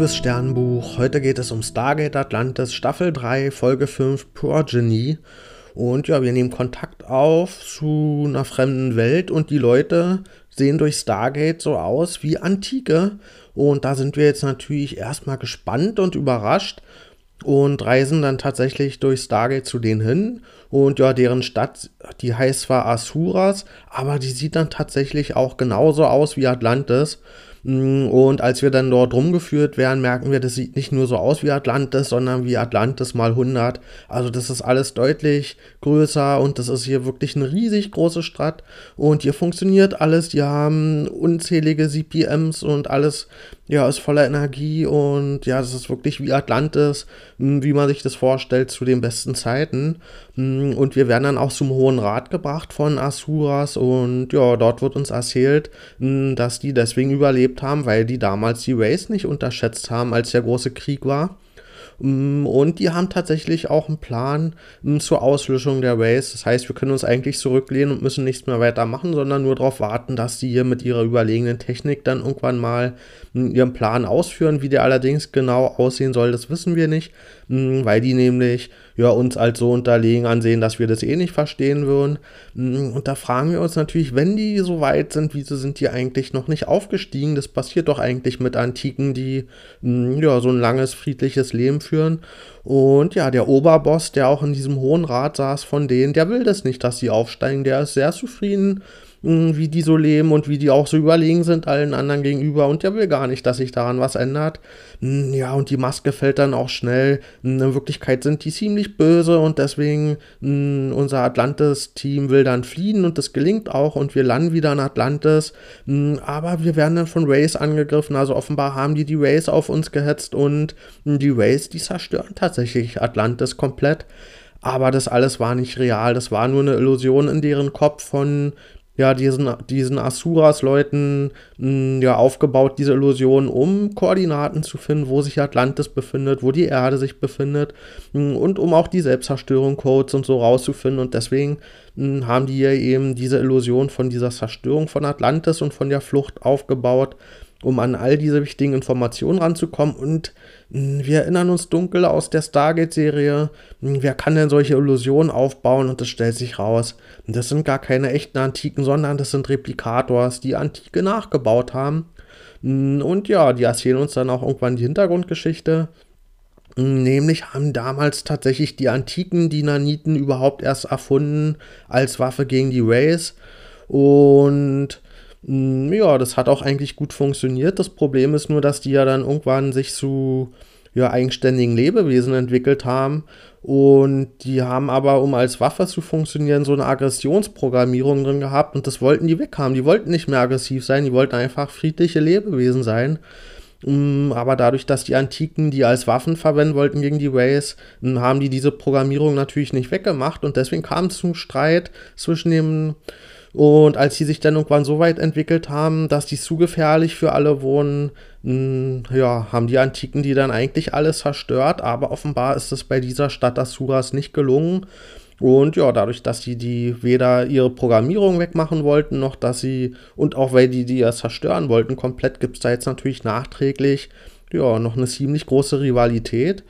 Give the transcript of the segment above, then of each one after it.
liebes Sternbuch. Heute geht es um Stargate Atlantis, Staffel 3, Folge 5, Progeny. Und ja, wir nehmen Kontakt auf zu einer fremden Welt und die Leute sehen durch Stargate so aus wie Antike. Und da sind wir jetzt natürlich erstmal gespannt und überrascht und reisen dann tatsächlich durch Stargate zu denen hin. Und ja, deren Stadt, die heißt zwar Asuras, aber die sieht dann tatsächlich auch genauso aus wie Atlantis. Mm, und als wir dann dort rumgeführt werden, merken wir, das sieht nicht nur so aus wie Atlantis, sondern wie Atlantis mal 100. Also das ist alles deutlich größer und das ist hier wirklich eine riesig große Stadt. Und hier funktioniert alles. Die haben unzählige CPMs und alles ja, ist voller Energie und ja, das ist wirklich wie Atlantis, hm, wie man sich das vorstellt zu den besten Zeiten. Hm, und wir werden dann auch zum Hohen Rat gebracht von Asuras und ja, dort wird uns erzählt, dass die deswegen überlebt haben, weil die damals die Race nicht unterschätzt haben, als der große Krieg war. Mm, und die haben tatsächlich auch einen Plan mm, zur Auslöschung der Race. Das heißt, wir können uns eigentlich zurücklehnen und müssen nichts mehr weiter machen, sondern nur darauf warten, dass die hier mit ihrer überlegenen Technik dann irgendwann mal mm, ihren Plan ausführen. Wie der allerdings genau aussehen soll, das wissen wir nicht, weil die nämlich ja, uns als so unterlegen ansehen, dass wir das eh nicht verstehen würden. Und da fragen wir uns natürlich, wenn die so weit sind, wieso sind die eigentlich noch nicht aufgestiegen? Das passiert doch eigentlich mit Antiken, die ja, so ein langes, friedliches Leben führen. Und ja, der Oberboss, der auch in diesem Hohen Rat saß von denen, der will das nicht, dass sie aufsteigen. Der ist sehr zufrieden, wie die so leben und wie die auch so überlegen sind allen anderen gegenüber. Und der will gar nicht, dass sich daran was ändert. Hm, ja, und die Maske fällt dann auch schnell. Hm, in Wirklichkeit sind die ziemlich böse und deswegen unser Atlantis-Team will dann fliehen und das gelingt auch und wir landen wieder in Atlantis. Aber wir werden dann von Rays angegriffen. Also offenbar haben die die Rays auf uns gehetzt und die Rays, die zerstören tatsächlich Atlantis komplett. Aber das alles war nicht real, das war nur eine Illusion in deren Kopf von ja, diesen, diesen Asuras-Leuten hm, ja, aufgebaut, diese Illusion, um Koordinaten zu finden, wo sich Atlantis befindet, wo die Erde sich befindet hm, und um auch die Selbstzerstörung Codes und so rauszufinden. Und deswegen mh, hm, haben die hier eben diese Illusion von dieser Zerstörung von Atlantis und von der Flucht aufgebaut um an all diese wichtigen Informationen ranzukommen. Und mh, wir erinnern uns dunkel aus der Stargate-Serie, wer kann denn solche Illusionen aufbauen? Und das stellt sich raus. Das sind gar keine echten Antiken, sondern das sind Replikators, die Antike nachgebaut haben. Und ja, die erzählen uns dann auch irgendwann die Hintergrundgeschichte. Nämlich haben damals tatsächlich die Antiken die Naniten überhaupt erst erfunden als Waffe gegen die Rays. Und hm, ja, das hat auch eigentlich gut funktioniert. Das Problem ist nur, dass die ja dann irgendwann sich zu ja, eigenständigen Lebewesen entwickelt haben. Und die haben aber, um als Waffe zu funktionieren, so eine Aggressionsprogrammierung drin gehabt. Und das wollten die weghaben. Die wollten nicht mehr aggressiv sein, die wollten einfach friedliche Lebewesen sein. Hm, aber dadurch, dass die Antiken die als Waffen verwenden wollten gegen die Rays, hm, haben die diese Programmierung natürlich nicht weggemacht. Und deswegen kam es zum Streit zwischen dem und als sie sich dann irgendwann so weit entwickelt haben, dass die zu gefährlich für alle wohnen, mh, ja, haben die Antiken die dann eigentlich alles zerstört. Aber offenbar ist es bei dieser Stadt Asuras nicht gelungen. Und ja, dadurch, dass sie die weder ihre Programmierung wegmachen wollten, noch dass sie, und auch weil die die ja zerstören wollten, komplett gibt es da jetzt natürlich nachträglich, ja, noch eine ziemlich große Rivalität.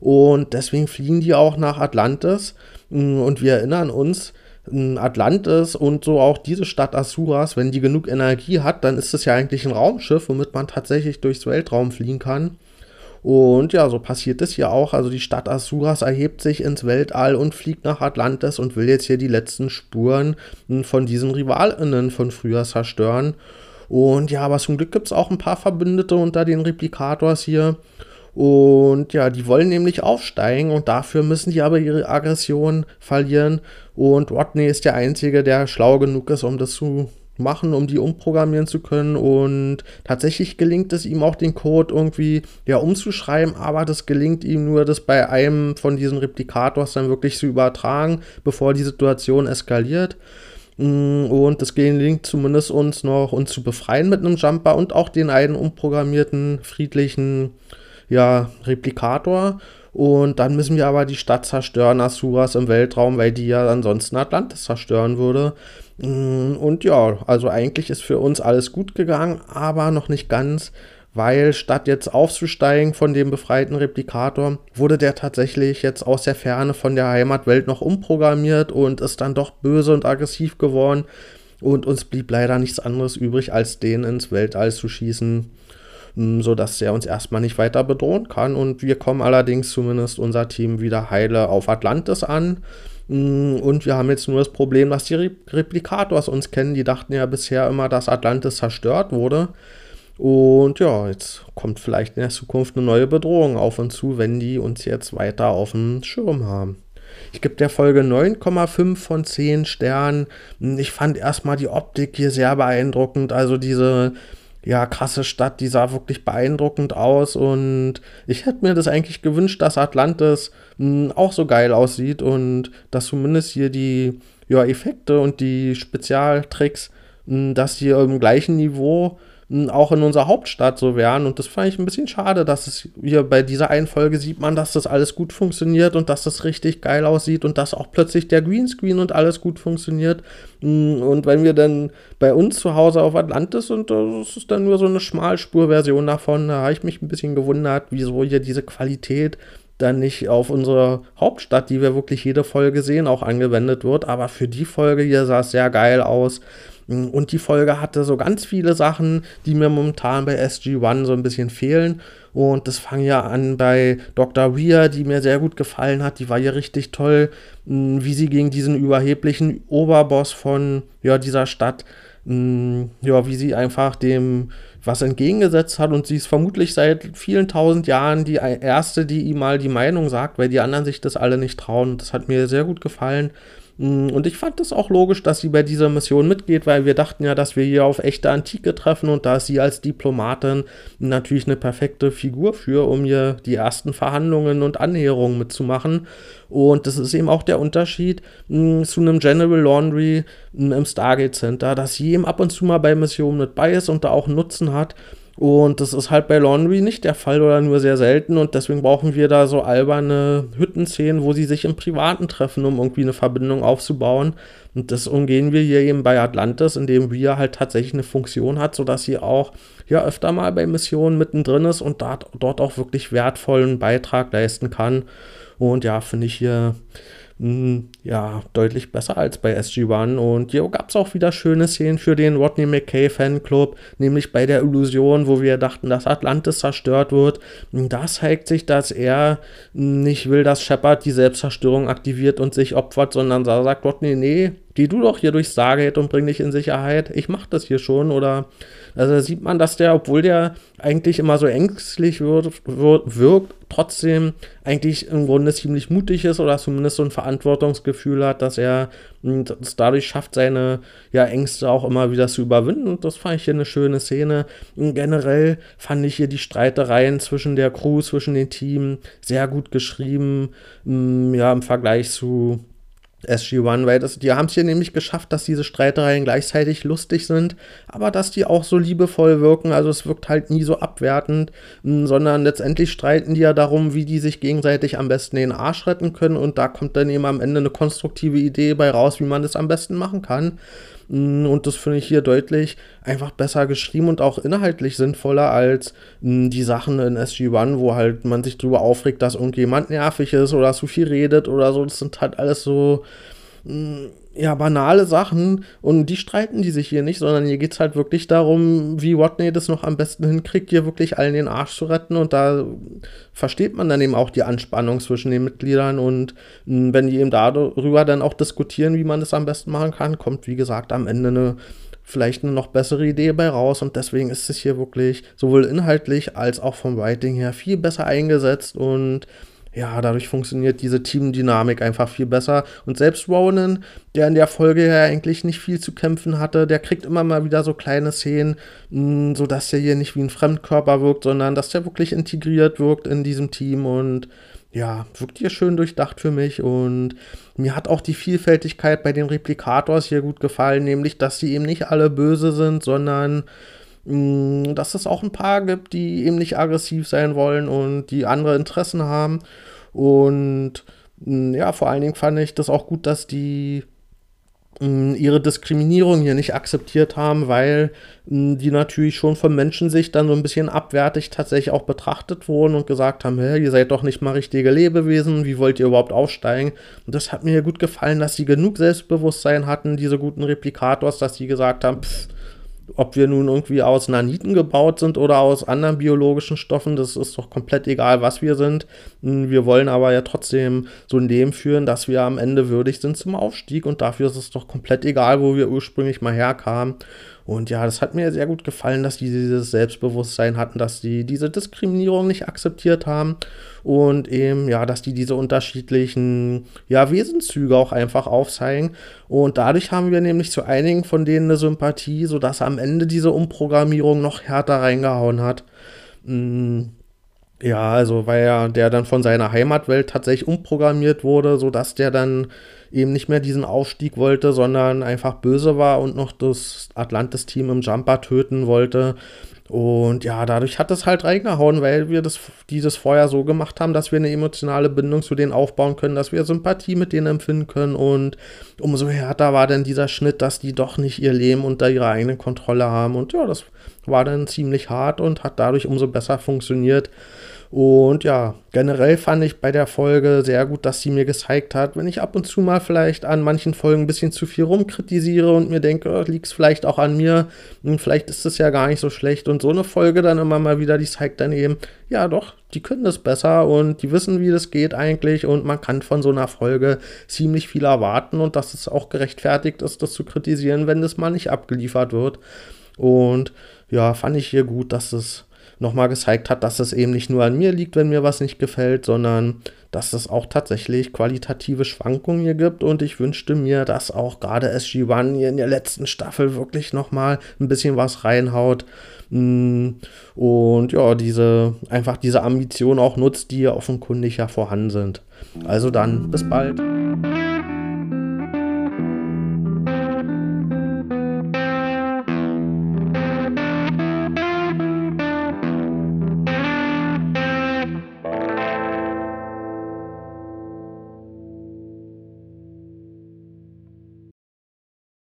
Und deswegen fliegen die auch nach Atlantis. Und wir erinnern uns, Atlantis und so auch diese Stadt Asuras, wenn die genug Energie hat, dann ist es ja eigentlich ein Raumschiff, womit man tatsächlich durchs Weltraum fliegen kann. Und ja, so passiert es hier auch. Also die Stadt Asuras erhebt sich ins Weltall und fliegt nach Atlantis und will jetzt hier die letzten Spuren von diesen Rivalinnen von früher zerstören. Und ja, aber zum Glück gibt es auch ein paar Verbündete unter den Replikators hier. Und ja, die wollen nämlich aufsteigen und dafür müssen die aber ihre Aggression verlieren. Und Rodney ist der Einzige, der schlau genug ist, um das zu machen, um die umprogrammieren zu können. Und tatsächlich gelingt es ihm auch, den Code irgendwie ja, umzuschreiben, aber das gelingt ihm nur, das bei einem von diesen Replikators dann wirklich zu übertragen, bevor die Situation eskaliert. Mm, und das gelingt zumindest uns noch, uns zu befreien mit einem Jumper und auch den einen umprogrammierten, friedlichen ja, Replikator. Und dann müssen wir aber die Stadt zerstören, Asuras im Weltraum, weil die ja ansonsten Atlantis zerstören würde. Mm, und ja, also eigentlich ist für uns alles gut gegangen, aber noch nicht ganz, weil statt jetzt aufzusteigen von dem befreiten Replikator, wurde der tatsächlich jetzt aus der Ferne von der Heimatwelt noch umprogrammiert und ist dann doch böse und aggressiv geworden. Und uns blieb leider nichts anderes übrig, als den ins Weltall zu schießen, sodass er uns erstmal nicht weiter bedrohen kann. Und wir kommen allerdings zumindest unser Team wieder heile auf Atlantis an. Hm, und wir haben jetzt nur das Problem, dass die Replikators uns kennen. Die dachten ja bisher immer, dass Atlantis zerstört wurde. Und ja, jetzt kommt vielleicht in der Zukunft eine neue Bedrohung auf uns zu, wenn die uns jetzt weiter auf dem Schirm haben. Ich gebe der Folge 9,5 von 10 Sternen. Ich fand erstmal die Optik hier sehr beeindruckend. Also diese ja, krasse Stadt, die sah wirklich beeindruckend aus und ich hätte mir das eigentlich gewünscht, dass Atlantis mh, auch so geil aussieht und dass zumindest hier die ja, Effekte und die Spezialtricks, mh, dass die im gleichen Niveau auch in unserer Hauptstadt so wären. Und das fand ich ein bisschen schade, dass es hier bei dieser einen Folge sieht man, dass das alles gut funktioniert und dass das richtig geil aussieht und dass auch plötzlich der Greenscreen und alles gut funktioniert. Und wenn wir dann bei uns zu Hause auf Atlantis und das ist dann nur so eine Schmalspurversion davon, da habe ich mich ein bisschen gewundert, wieso hier diese Qualität dann nicht auf unsere Hauptstadt, die wir wirklich jede Folge sehen, auch angewendet wird. Aber für die Folge hier sah es sehr geil aus. Und die Folge hatte so ganz viele Sachen, die mir momentan bei SG-1 so ein bisschen fehlen. Und das fang ja an bei Dr. Weir, die mir sehr gut gefallen hat. Die war ja richtig toll, wie sie gegen diesen überheblichen Oberboss von ja, dieser Stadt, ja, wie sie einfach dem was entgegengesetzt hat. Und sie ist vermutlich seit vielen tausend Jahren die erste, die ihm mal die Meinung sagt, weil die anderen sich das alle nicht trauen. Das hat mir sehr gut gefallen. Mm, und ich fand es auch logisch, dass sie bei dieser Mission mitgeht, weil wir dachten ja, dass wir hier auf echte Antike treffen und da ist sie als Diplomatin natürlich eine perfekte Figur für, um hier die ersten Verhandlungen und Annäherungen mitzumachen. Und das ist eben auch der Unterschied mh, mm, zu einem General Laundry mh, mm, im Stargate Center, dass sie eben ab und zu mal bei Missionen mit bei ist und da auch Nutzen hat. Und das ist halt bei Laundry nicht der Fall oder nur sehr selten. Und deswegen brauchen wir da so alberne Hüttenszenen, wo sie sich im Privaten treffen, um irgendwie eine Verbindung aufzubauen. Und das umgehen wir hier eben bei Atlantis, indem wir halt tatsächlich eine Funktion hat, sodass sie auch ja öfter mal bei Missionen mittendrin ist und dort, auch wirklich wertvollen Beitrag leisten kann. Und ja, finde ich hier ja, deutlich besser als bei SG-1. Und hier gab es auch wieder schöne Szenen für den Rodney McKay Fanclub, nämlich bei der Illusion, wo wir dachten, dass Atlantis zerstört wird. Da zeigt sich, dass er nicht will, dass Shepard die Selbstzerstörung aktiviert und sich opfert, sondern da sagt Rodney, nee, geh du doch hier durchs Stargate und bring dich in Sicherheit. Ich mach das hier schon. Oder also da sieht man, dass der, obwohl der eigentlich immer so ängstlich wird, wird, wirkt, trotzdem eigentlich im Grunde ziemlich mutig ist oder zumindest so ein Verantwortungsgefühl hat, dass er es dadurch schafft, seine ja, Ängste auch immer wieder zu überwinden. Und das fand ich hier eine schöne Szene. Und generell fand ich hier die Streitereien zwischen der Crew, zwischen den Teams sehr gut geschrieben. Ja, im Vergleich zu SG-1, weil das, die haben es hier nämlich geschafft, dass diese Streitereien gleichzeitig lustig sind, aber dass die auch so liebevoll wirken. Also es wirkt halt nie so abwertend, sondern letztendlich streiten die ja darum, wie die sich gegenseitig am besten den Arsch retten können und da kommt dann eben am Ende eine konstruktive Idee bei raus, wie man das am besten machen kann. Und das finde ich hier deutlich einfach besser geschrieben und auch inhaltlich sinnvoller als die Sachen in SG-1, wo halt man sich drüber aufregt, dass irgendjemand nervig ist oder zu viel redet oder so. Das sind halt alles so ja, banale Sachen und die streiten die sich hier nicht, sondern hier geht es halt wirklich darum, wie Rodney das noch am besten hinkriegt, hier wirklich allen den Arsch zu retten. Und da versteht man dann eben auch die Anspannung zwischen den Mitgliedern. Und wenn die eben darüber dann auch diskutieren, wie man das am besten machen kann, kommt wie gesagt am Ende eine vielleicht eine noch bessere Idee bei raus. Und deswegen ist es hier wirklich sowohl inhaltlich als auch vom Writing her viel besser eingesetzt. Und ja, dadurch funktioniert diese Teamdynamik einfach viel besser. Und selbst Ronan, der in der Folge ja eigentlich nicht viel zu kämpfen hatte, der kriegt immer mal wieder so kleine Szenen, mm, sodass er hier nicht wie ein Fremdkörper wirkt, sondern dass der wirklich integriert wirkt in diesem Team und ja, wirkt hier schön durchdacht für mich und mir hat auch die Vielfältigkeit bei den Replikators hier gut gefallen, nämlich, dass sie eben nicht alle böse sind, sondern Mm, dass es auch ein paar gibt, die eben nicht aggressiv sein wollen und die andere Interessen haben. Und mm, ja, vor allen Dingen fand ich das auch gut, dass die ihre Diskriminierung hier nicht akzeptiert haben, weil die natürlich schon von Menschensicht dann so ein bisschen abwertig tatsächlich auch betrachtet wurden und gesagt haben, hey, ihr seid doch nicht mal richtige Lebewesen, wie wollt ihr überhaupt aufsteigen? Und das hat mir gut gefallen, dass sie genug Selbstbewusstsein hatten, diese guten Replikators, dass sie gesagt haben, pff, ob wir nun irgendwie aus Naniten gebaut sind oder aus anderen biologischen Stoffen, das ist doch komplett egal, was wir sind. Hm, wir wollen aber ja trotzdem so ein Leben führen, dass wir am Ende würdig sind zum Aufstieg und dafür ist es doch komplett egal, wo wir ursprünglich mal herkamen. Und ja, das hat mir sehr gut gefallen, dass die dieses Selbstbewusstsein hatten, dass die diese Diskriminierung nicht akzeptiert haben und eben, ja, dass die diese unterschiedlichen, ja, Wesenszüge auch einfach aufzeigen. Und dadurch haben wir nämlich zu einigen von denen eine Sympathie, sodass am Ende diese Umprogrammierung noch härter reingehauen hat. Mm. Ja, also weil ja der dann von seiner Heimatwelt tatsächlich umprogrammiert wurde, sodass der dann eben nicht mehr diesen Aufstieg wollte, sondern einfach böse war und noch das Atlantis-Team im Jumper töten wollte. Und ja, dadurch hat es halt reingehauen, weil wir das, dieses vorher so gemacht haben, dass wir eine emotionale Bindung zu denen aufbauen können, dass wir Sympathie mit denen empfinden können. Und umso härter war dann dieser Schnitt, dass die doch nicht ihr Leben unter ihrer eigenen Kontrolle haben. Und ja, das war dann ziemlich hart und hat dadurch umso besser funktioniert. Und ja, generell fand ich bei der Folge sehr gut, dass sie mir gezeigt hat, wenn ich ab und zu mal vielleicht an manchen Folgen ein bisschen zu viel rumkritisiere und mir denke, oh, liegt es vielleicht auch an mir, und hm, vielleicht ist es ja gar nicht so schlecht. Und so eine Folge dann immer mal wieder, die zeigt dann eben, ja doch, die können das besser und die wissen, wie das geht eigentlich und man kann von so einer Folge ziemlich viel erwarten und dass es auch gerechtfertigt ist, das zu kritisieren, wenn das mal nicht abgeliefert wird. Und ja, fand ich hier gut, dass es nochmal gezeigt hat, dass es eben nicht nur an mir liegt, wenn mir was nicht gefällt, sondern dass es auch tatsächlich qualitative Schwankungen hier gibt und ich wünschte mir, dass auch gerade SG-1 hier in der letzten Staffel wirklich nochmal ein bisschen was reinhaut mm, und ja, diese, einfach diese Ambition auch nutzt, die offenkundig ja vorhanden sind. Also dann, bis bald.